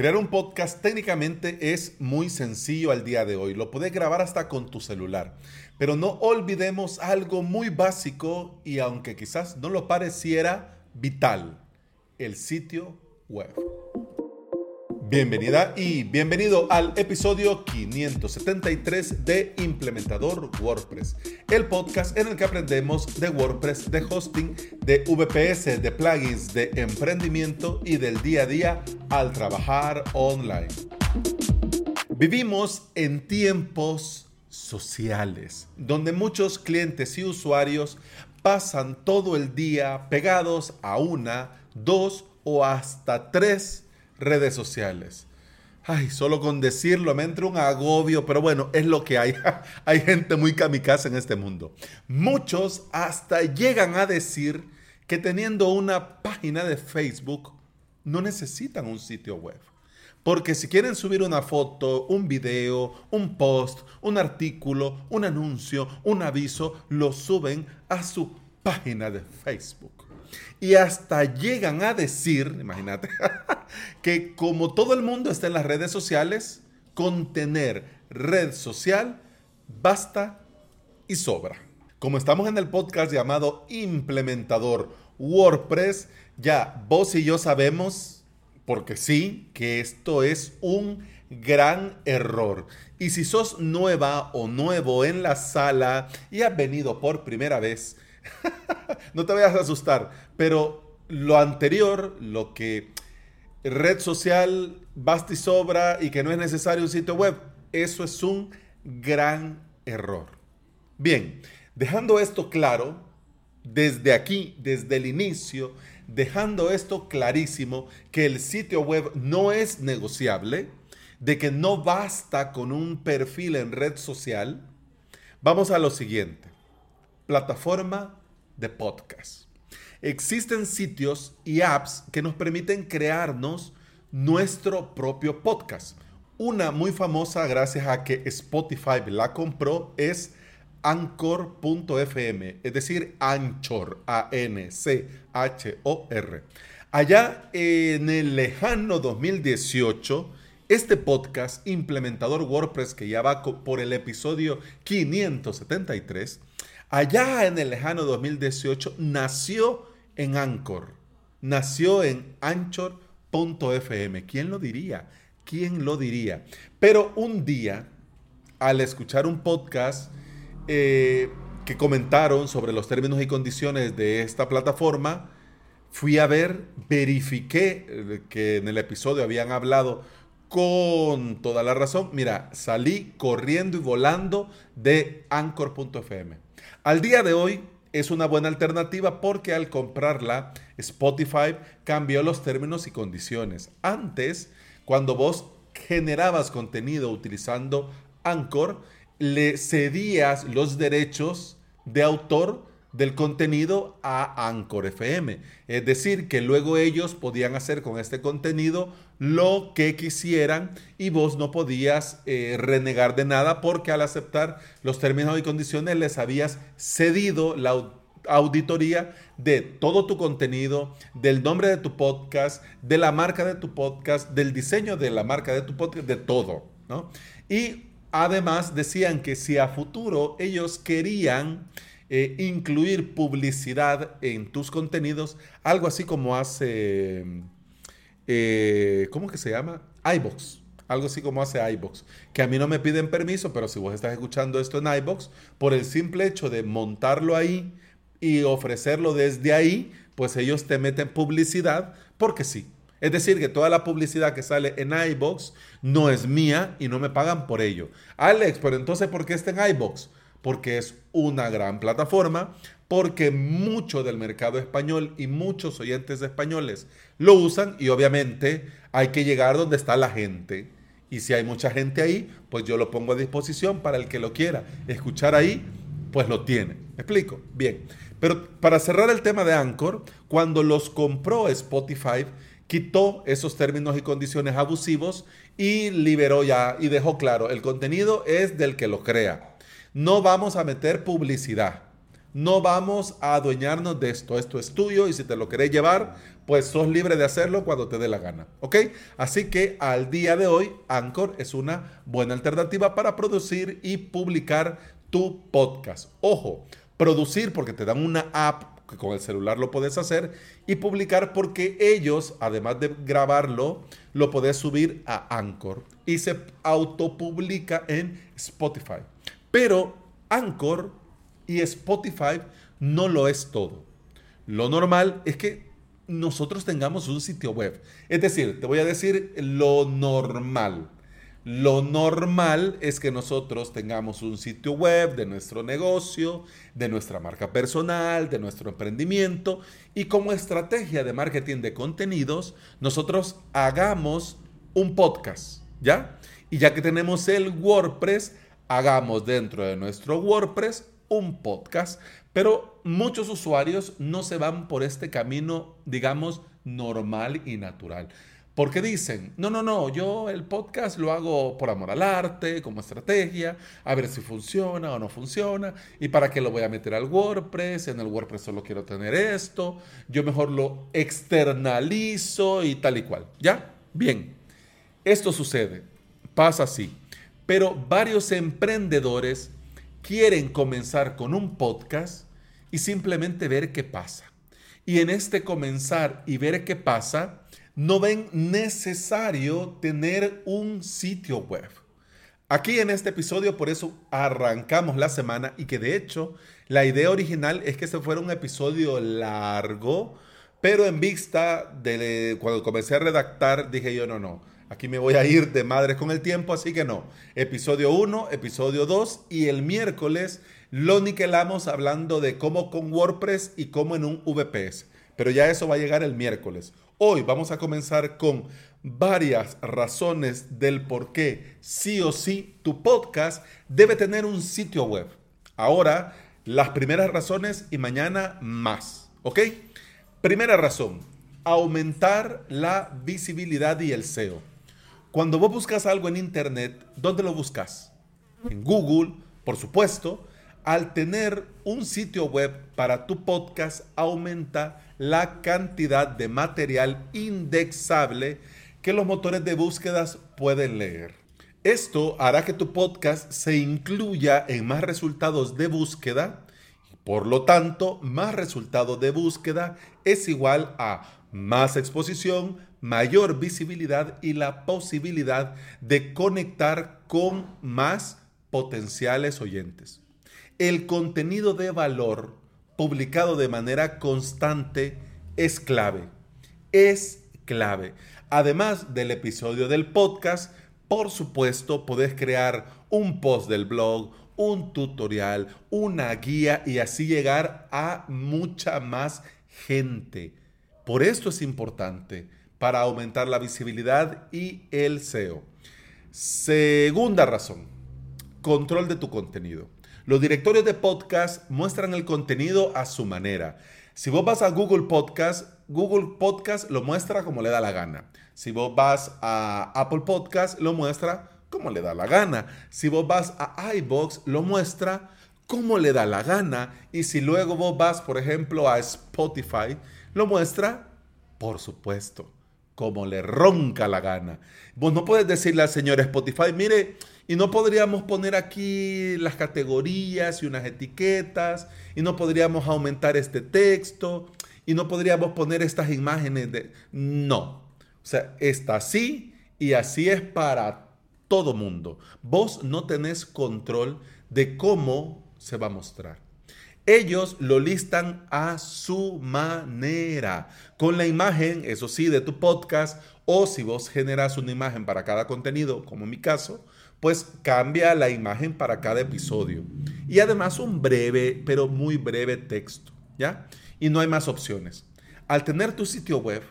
Crear un podcast técnicamente es muy sencillo al día de hoy. Lo puedes grabar hasta con tu celular. Pero no olvidemos algo muy básico y aunque quizás no lo pareciera, vital. El sitio web. Bienvenida y bienvenido al episodio 573 de Implementador WordPress, el podcast en el que aprendemos de WordPress, de hosting, de VPS, de plugins, de emprendimiento y del día a día al trabajar online. Vivimos en tiempos sociales, donde muchos clientes y usuarios pasan todo el día pegados a una, dos o hasta tres redes sociales. Ay, solo con decirlo me entra un agobio, pero bueno, es lo que hay. hay gente muy kamikaze en este mundo. Muchos hasta llegan a decir que teniendo una página de Facebook no necesitan un sitio web. Porque si quieren subir una foto, un video, un post, un artículo, un anuncio, un aviso, lo suben a su página de Facebook. Y hasta llegan a decir, imagínate, que como todo el mundo está en las redes sociales, con tener red social basta y sobra. Como estamos en el podcast llamado Implementador WordPress, ya vos y yo sabemos, porque sí, que esto es un gran error. Y si sos nueva o nuevo en la sala y has venido por primera vez, no te vayas a asustar, pero lo anterior, lo que red social basta y sobra y que no es necesario un sitio web, eso es un gran error. Bien, dejando esto claro, desde aquí, desde el inicio, dejando esto clarísimo, que el sitio web no es negociable, de que no basta con un perfil en red social, vamos a lo siguiente. Plataforma de podcast. Existen sitios y apps que nos permiten crearnos nuestro propio podcast. Una muy famosa gracias a que Spotify la compró es Anchor.fm, es decir, Anchor, A-N-C-H-O-R. Allá en el lejano 2018, este podcast, implementador WordPress, que ya va por el episodio 573, allá en el lejano 2018 nació en Anchor, nació en Anchor.fm. ¿Quién lo diría? ¿Quién lo diría? Pero un día, al escuchar un podcast eh, que comentaron sobre los términos y condiciones de esta plataforma, fui a ver, verifiqué eh, que en el episodio habían hablado con toda la razón. Mira, salí corriendo y volando de Anchor.fm. Al día de hoy es una buena alternativa porque al comprarla, Spotify cambió los términos y condiciones. Antes, cuando vos generabas contenido utilizando Anchor, le cedías los derechos de autor del contenido a Anchor FM. Es decir, que luego ellos podían hacer con este contenido lo que quisieran y vos no podías eh, renegar de nada porque al aceptar los términos y condiciones les habías cedido la auditoría de todo tu contenido, del nombre de tu podcast, de la marca de tu podcast, del diseño de la marca de tu podcast, de todo. Y además decían que si a futuro ellos querían eh, incluir publicidad en tus contenidos, algo así como hace, eh, ¿cómo que se llama? iBox. Algo así como hace iBox. Que a mí no me piden permiso, pero si vos estás escuchando esto en iBox, por el simple hecho de montarlo ahí y ofrecerlo desde ahí, pues ellos te meten publicidad porque sí. Es decir, que toda la publicidad que sale en iBox no es mía y no me pagan por ello. Alex, pero entonces, ¿por qué está en iBox? Porque es una gran plataforma, porque mucho del mercado español y muchos oyentes españoles lo usan y obviamente hay que llegar donde está la gente. Y si hay mucha gente ahí, pues yo lo pongo a disposición para el que lo quiera escuchar ahí, pues lo tiene. ¿Me explico? Bien. Pero para cerrar el tema de Anchor, cuando los compró Spotify, quitó esos términos y condiciones abusivos y liberó ya y dejó claro, el contenido es del que lo crea. No vamos a meter publicidad. No vamos a adueñarnos de esto. Esto es tuyo y si te lo querés llevar, pues sos libre de hacerlo cuando te dé la gana. ¿Ok? Así que al día de hoy, Anchor es una buena alternativa para producir y publicar tu podcast. Ojo, producir porque te dan una app que con el celular lo puedes hacer y publicar porque ellos, además de grabarlo, lo puedes subir a Anchor y se autopublica en Spotify. Pero Anchor y Spotify no lo es todo. Lo normal es que nosotros tengamos un sitio web. Es decir, te voy a decir lo normal. Lo normal es que nosotros tengamos un sitio web de nuestro negocio, de nuestra marca personal, de nuestro emprendimiento y como estrategia de marketing de contenidos, nosotros hagamos un podcast, ¿ya? Y ya que tenemos el WordPress, hagamos dentro de nuestro WordPress un podcast, pero muchos usuarios no se van por este camino, digamos, normal y natural. Porque dicen, no, no, no, yo el podcast lo hago por amor al arte, como estrategia, a ver si funciona o no funciona, y para qué lo voy a meter al WordPress, en el WordPress solo quiero tener esto, yo mejor lo externalizo y tal y cual. ¿Ya? Bien, esto sucede, pasa así, pero varios emprendedores quieren comenzar con un podcast y simplemente ver qué pasa. Y en este comenzar y ver qué pasa, no ven necesario tener un sitio web. Aquí en este episodio por eso arrancamos la semana y que de hecho la idea original es que se fuera un episodio largo, pero en vista de cuando comencé a redactar dije yo no, no, Aquí me voy a ir de madres con el tiempo, así que no. Episodio 1, episodio 2 y el miércoles lo niquelamos hablando de cómo con WordPress y cómo en un VPS. Pero ya eso va a llegar el miércoles. Hoy vamos a comenzar con varias razones del por qué sí o sí tu podcast debe tener un sitio web. Ahora, las primeras razones y mañana más. ¿Ok? Primera razón, aumentar la visibilidad y el SEO. Cuando vos buscas algo en Internet, ¿dónde lo buscas? En Google, por supuesto. Al tener un sitio web para tu podcast, aumenta la cantidad de material indexable que los motores de búsquedas pueden leer. Esto hará que tu podcast se incluya en más resultados de búsqueda y por lo tanto, más resultados de búsqueda es igual a más exposición, mayor visibilidad y la posibilidad de conectar con más potenciales oyentes. El contenido de valor publicado de manera constante es clave. Es clave. Además del episodio del podcast, por supuesto, podés crear un post del blog, un tutorial, una guía y así llegar a mucha más gente. Por esto es importante para aumentar la visibilidad y el SEO. Segunda razón, control de tu contenido. Los directorios de podcast muestran el contenido a su manera. Si vos vas a Google Podcast, Google Podcast lo muestra como le da la gana. Si vos vas a Apple Podcast, lo muestra como le da la gana. Si vos vas a iBox, lo muestra como le da la gana. Y si luego vos vas, por ejemplo, a Spotify, lo muestra, por supuesto, como le ronca la gana. Vos no puedes decirle al señor Spotify, mire, y no podríamos poner aquí las categorías y unas etiquetas, y no podríamos aumentar este texto, y no podríamos poner estas imágenes de... No. O sea, está así y así es para todo mundo. Vos no tenés control de cómo se va a mostrar. Ellos lo listan a su manera, con la imagen, eso sí, de tu podcast, o si vos generas una imagen para cada contenido, como en mi caso, pues cambia la imagen para cada episodio. Y además un breve, pero muy breve texto, ¿ya? Y no hay más opciones. Al tener tu sitio web,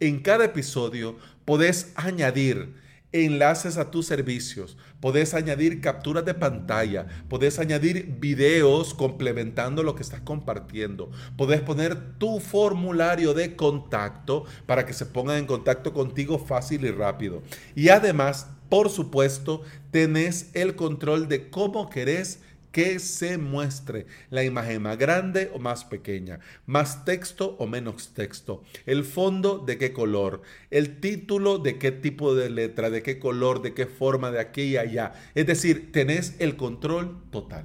en cada episodio podés añadir enlaces a tus servicios, podés añadir capturas de pantalla, podés añadir videos complementando lo que estás compartiendo, podés poner tu formulario de contacto para que se pongan en contacto contigo fácil y rápido. Y además, por supuesto, tenés el control de cómo querés que se muestre la imagen más grande o más pequeña, más texto o menos texto, el fondo de qué color, el título de qué tipo de letra, de qué color, de qué forma, de aquí y allá. Es decir, tenés el control total.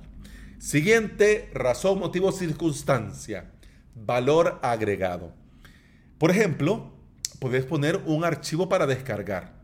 Siguiente razón, motivo, circunstancia. Valor agregado. Por ejemplo, podés poner un archivo para descargar.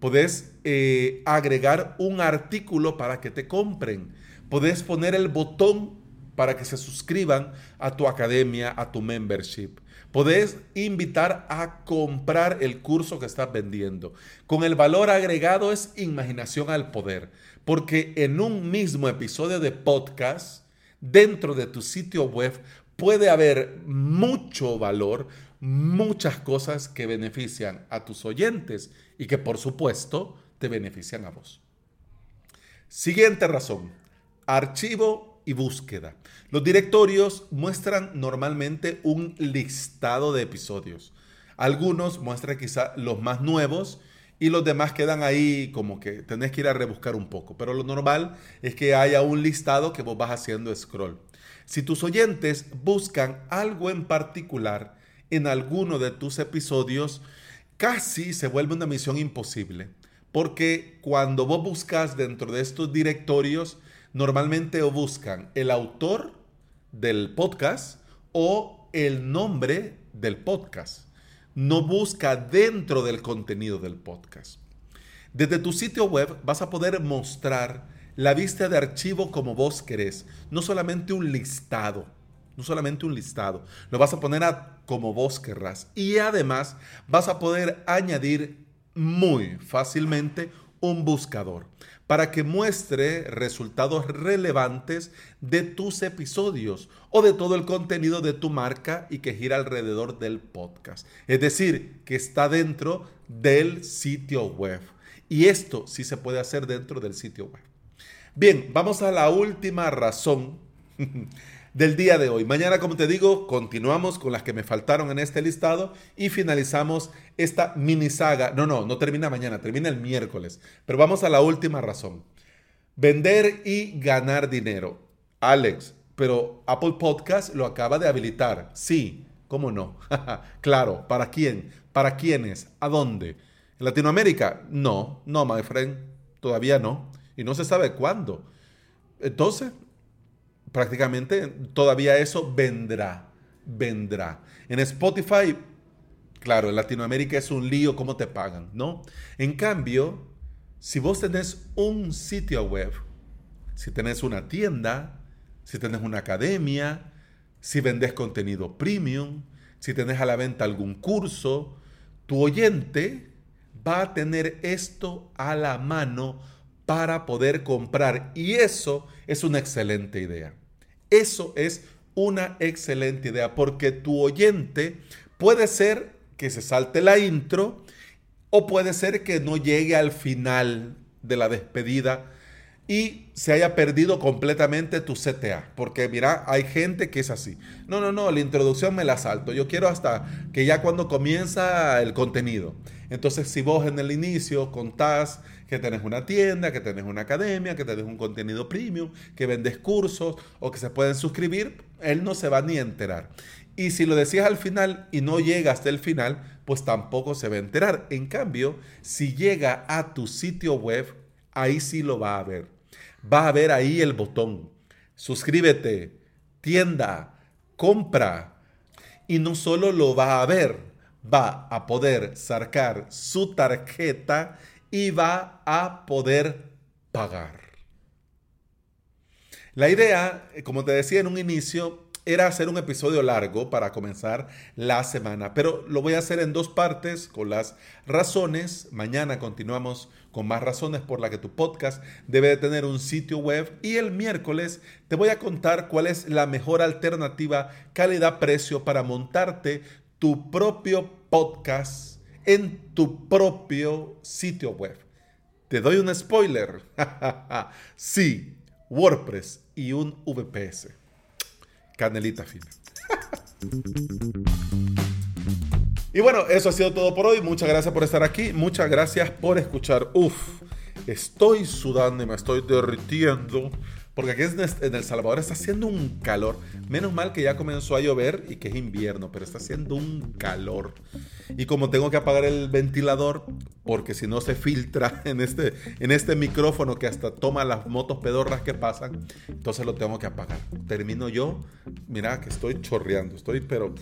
Podés eh, agregar un artículo para que te compren Podés poner el botón para que se suscriban a tu academia, a tu membership. Podés invitar a comprar el curso que estás vendiendo. Con el valor agregado es imaginación al poder, porque en un mismo episodio de podcast, dentro de tu sitio web, puede haber mucho valor, muchas cosas que benefician a tus oyentes y que por supuesto te benefician a vos. Siguiente razón, archivo y búsqueda. Los directorios muestran normalmente un listado de episodios. Algunos muestran quizá los más nuevos y los demás quedan ahí como que tenés que ir a rebuscar un poco. Pero lo normal es que haya un listado que vos vas haciendo scroll. Si tus oyentes buscan algo en particular en alguno de tus episodios, casi se vuelve una misión imposible. Porque cuando vos buscas dentro de estos directorios, normalmente buscan el autor del podcast o el nombre del podcast. No busca dentro del contenido del podcast. Desde tu sitio web vas a poder mostrar la vista de archivo como vos querés, no solamente un listado, no solamente un listado, lo vas a poner a como vos querrás y además vas a poder añadir muy fácilmente un buscador para que muestre resultados relevantes de tus episodios o de todo el contenido de tu marca y que gira alrededor del podcast. Es decir, que está dentro del sitio web. Y esto sí se puede hacer dentro del sitio web. Bien, vamos a la última razón del día de hoy. Mañana, como te digo, continuamos con las que me faltaron en este listado y finalizamos esta mini saga. No, no, no termina mañana, termina el miércoles. Pero vamos a la última razón. Vender y ganar dinero. Alex, pero Apple Podcast lo acaba de habilitar. Sí, ¿cómo no? claro, ¿para quién? ¿Para quiénes? ¿A dónde? ¿En Latinoamérica? No, no, my friend, todavía no. Y no se sabe cuándo. Entonces, prácticamente todavía eso vendrá, vendrá. En Spotify, claro, en Latinoamérica es un lío cómo te pagan, ¿no? En cambio, si vos tenés un sitio web, si tenés una tienda, si tenés una academia, si vendes contenido premium, si tenés a la venta algún curso, tu oyente va a tener esto a la mano para poder comprar. Y eso es una excelente idea. Eso es una excelente idea porque tu oyente puede ser que se salte la intro o puede ser que no llegue al final de la despedida y se haya perdido completamente tu CTA. Porque mira, hay gente que es así. No, no, no, la introducción me la salto. Yo quiero hasta que ya cuando comienza el contenido. Entonces, si vos en el inicio contás que tenés una tienda, que tenés una academia, que tenés un contenido premium, que vendes cursos o que se pueden suscribir, él no se va ni a enterar. Y si lo decías al final y no llega hasta el final, pues tampoco se va a enterar. En cambio, si llega a tu sitio web, ahí sí lo va a ver va a ver ahí el botón. Suscríbete, tienda, compra. Y no solo lo va a ver, va a poder sacar su tarjeta y va a poder pagar. La idea, como te decía en un inicio, era hacer un episodio largo para comenzar la semana, pero lo voy a hacer en dos partes con las razones. Mañana continuamos con más razones por las que tu podcast debe de tener un sitio web y el miércoles te voy a contar cuál es la mejor alternativa calidad-precio para montarte tu propio podcast en tu propio sitio web. Te doy un spoiler. sí, WordPress y un VPS. Canelita fina. y bueno, eso ha sido todo por hoy. Muchas gracias por estar aquí. Muchas gracias por escuchar. Uf, estoy sudando y me estoy derritiendo porque aquí en El Salvador está haciendo un calor. Menos mal que ya comenzó a llover y que es invierno, pero está haciendo un calor. Y como tengo que apagar el ventilador, porque si no se filtra en este, en este micrófono que hasta toma las motos pedorras que pasan, entonces lo tengo que apagar. Termino yo, mira que estoy chorreando, estoy, pero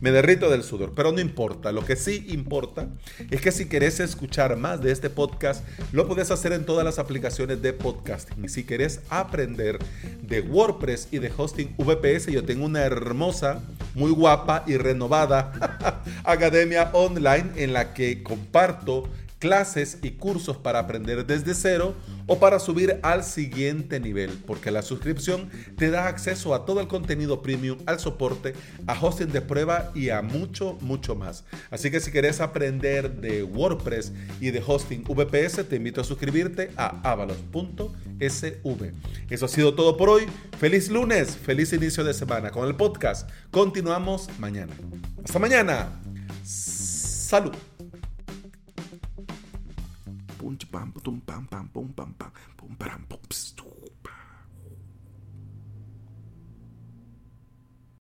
me derrito del sudor. Pero no importa, lo que sí importa es que si querés escuchar más de este podcast, lo puedes hacer en todas las aplicaciones de podcasting. Y si querés aprender de WordPress y de hosting VPS, yo tengo una hermosa, muy guapa y renovada academia online en la que comparto clases y cursos para aprender desde cero o para subir al siguiente nivel, porque la suscripción te da acceso a todo el contenido premium, al soporte, a hosting de prueba y a mucho, mucho más. Así que si quieres aprender de WordPress y de hosting VPS, te invito a suscribirte a avalos.sv. Eso ha sido todo por hoy. Feliz lunes, feliz inicio de semana con el podcast. Continuamos mañana. Hasta mañana. Salut Pum, pam, pum, pam, pam, pum, pam, pam, pum, pam,